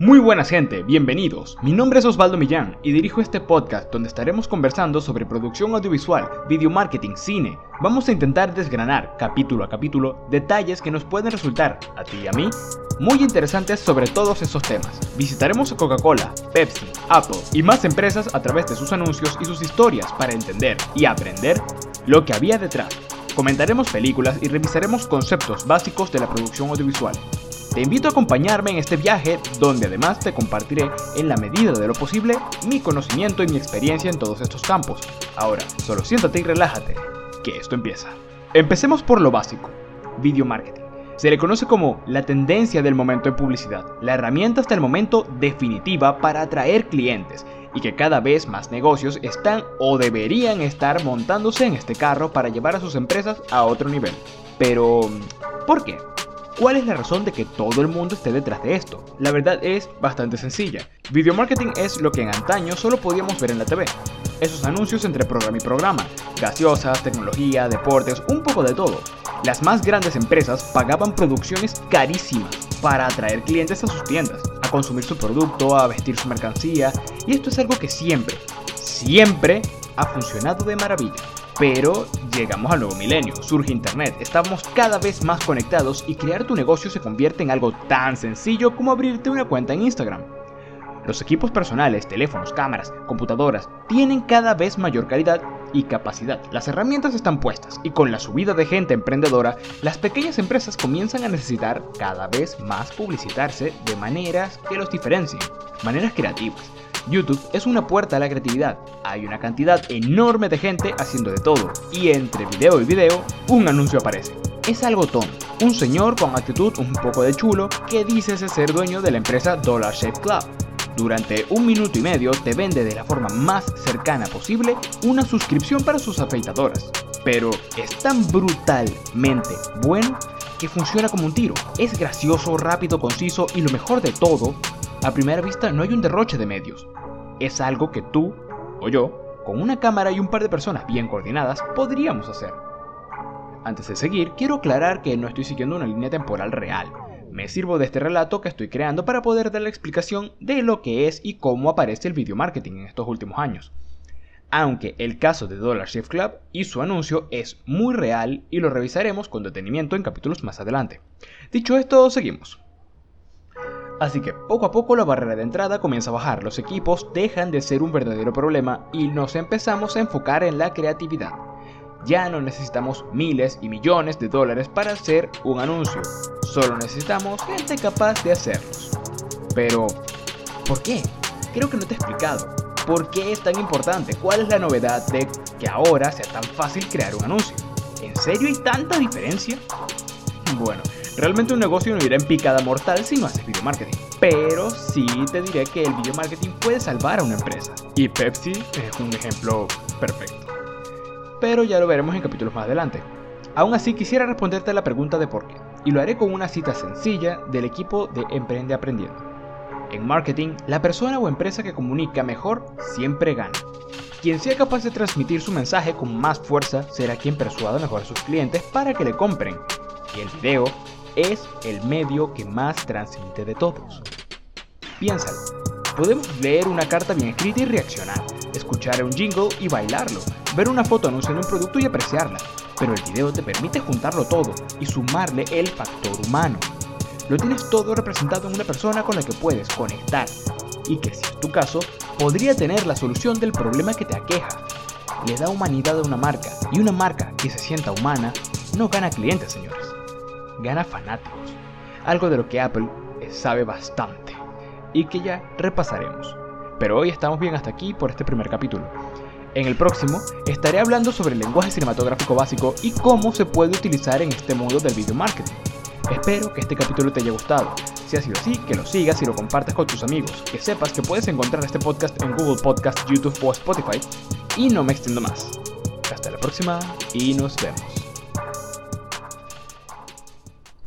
Muy buenas gente, bienvenidos. Mi nombre es Osvaldo Millán y dirijo este podcast donde estaremos conversando sobre producción audiovisual, video marketing, cine. Vamos a intentar desgranar capítulo a capítulo detalles que nos pueden resultar, a ti y a mí, muy interesantes sobre todos esos temas. Visitaremos Coca-Cola, Pepsi, Apple y más empresas a través de sus anuncios y sus historias para entender y aprender lo que había detrás. Comentaremos películas y revisaremos conceptos básicos de la producción audiovisual. Te invito a acompañarme en este viaje donde además te compartiré en la medida de lo posible mi conocimiento y mi experiencia en todos estos campos. Ahora, solo siéntate y relájate, que esto empieza. Empecemos por lo básico, video marketing. Se le conoce como la tendencia del momento en publicidad, la herramienta hasta el momento definitiva para atraer clientes y que cada vez más negocios están o deberían estar montándose en este carro para llevar a sus empresas a otro nivel. Pero, ¿por qué? ¿Cuál es la razón de que todo el mundo esté detrás de esto? La verdad es bastante sencilla. Video marketing es lo que en antaño solo podíamos ver en la TV. Esos anuncios entre programa y programa, gaseosas, tecnología, deportes, un poco de todo. Las más grandes empresas pagaban producciones carísimas para atraer clientes a sus tiendas, a consumir su producto, a vestir su mercancía, y esto es algo que siempre, siempre ha funcionado de maravilla. Pero llegamos al nuevo milenio, surge Internet, estamos cada vez más conectados y crear tu negocio se convierte en algo tan sencillo como abrirte una cuenta en Instagram. Los equipos personales, teléfonos, cámaras, computadoras tienen cada vez mayor calidad y capacidad. Las herramientas están puestas y con la subida de gente emprendedora, las pequeñas empresas comienzan a necesitar cada vez más publicitarse de maneras que los diferencien, maneras creativas YouTube es una puerta a la creatividad. Hay una cantidad enorme de gente haciendo de todo. Y entre video y video, un anuncio aparece. Es algo tonto. Un señor con actitud un poco de chulo que dice ser dueño de la empresa Dollar Shave Club. Durante un minuto y medio te vende de la forma más cercana posible una suscripción para sus afeitadoras. Pero es tan brutalmente bueno que funciona como un tiro. Es gracioso, rápido, conciso y lo mejor de todo, a primera vista no hay un derroche de medios es algo que tú o yo, con una cámara y un par de personas bien coordinadas, podríamos hacer. Antes de seguir, quiero aclarar que no estoy siguiendo una línea temporal real. Me sirvo de este relato que estoy creando para poder dar la explicación de lo que es y cómo aparece el video marketing en estos últimos años. Aunque el caso de Dollar Shift Club y su anuncio es muy real y lo revisaremos con detenimiento en capítulos más adelante. Dicho esto, seguimos. Así que poco a poco la barrera de entrada comienza a bajar, los equipos dejan de ser un verdadero problema y nos empezamos a enfocar en la creatividad. Ya no necesitamos miles y millones de dólares para hacer un anuncio, solo necesitamos gente capaz de hacerlos. Pero, ¿por qué? Creo que no te he explicado. ¿Por qué es tan importante? ¿Cuál es la novedad de que ahora sea tan fácil crear un anuncio? ¿En serio hay tanta diferencia? Bueno, Realmente un negocio no irá en picada mortal si no haces video marketing. Pero sí te diré que el video marketing puede salvar a una empresa. Y Pepsi es un ejemplo perfecto. Pero ya lo veremos en capítulos más adelante. Aún así quisiera responderte a la pregunta de por qué. Y lo haré con una cita sencilla del equipo de Emprende Aprendiendo. En marketing, la persona o empresa que comunica mejor siempre gana. Quien sea capaz de transmitir su mensaje con más fuerza será quien persuada mejor a sus clientes para que le compren. Y el video es el medio que más transmite de todos. Piénsalo, podemos leer una carta bien escrita y reaccionar, escuchar un jingle y bailarlo, ver una foto anunciando un producto y apreciarla, pero el video te permite juntarlo todo y sumarle el factor humano. Lo tienes todo representado en una persona con la que puedes conectar y que si es tu caso, podría tener la solución del problema que te aqueja. Le da humanidad a una marca y una marca que se sienta humana no gana clientes, señores gana fanáticos, algo de lo que Apple sabe bastante y que ya repasaremos. Pero hoy estamos bien hasta aquí por este primer capítulo. En el próximo estaré hablando sobre el lenguaje cinematográfico básico y cómo se puede utilizar en este mundo del video marketing. Espero que este capítulo te haya gustado. Si ha sido así, que lo sigas y lo compartas con tus amigos. Que sepas que puedes encontrar este podcast en Google Podcast, YouTube o Spotify. Y no me extiendo más. Hasta la próxima y nos vemos.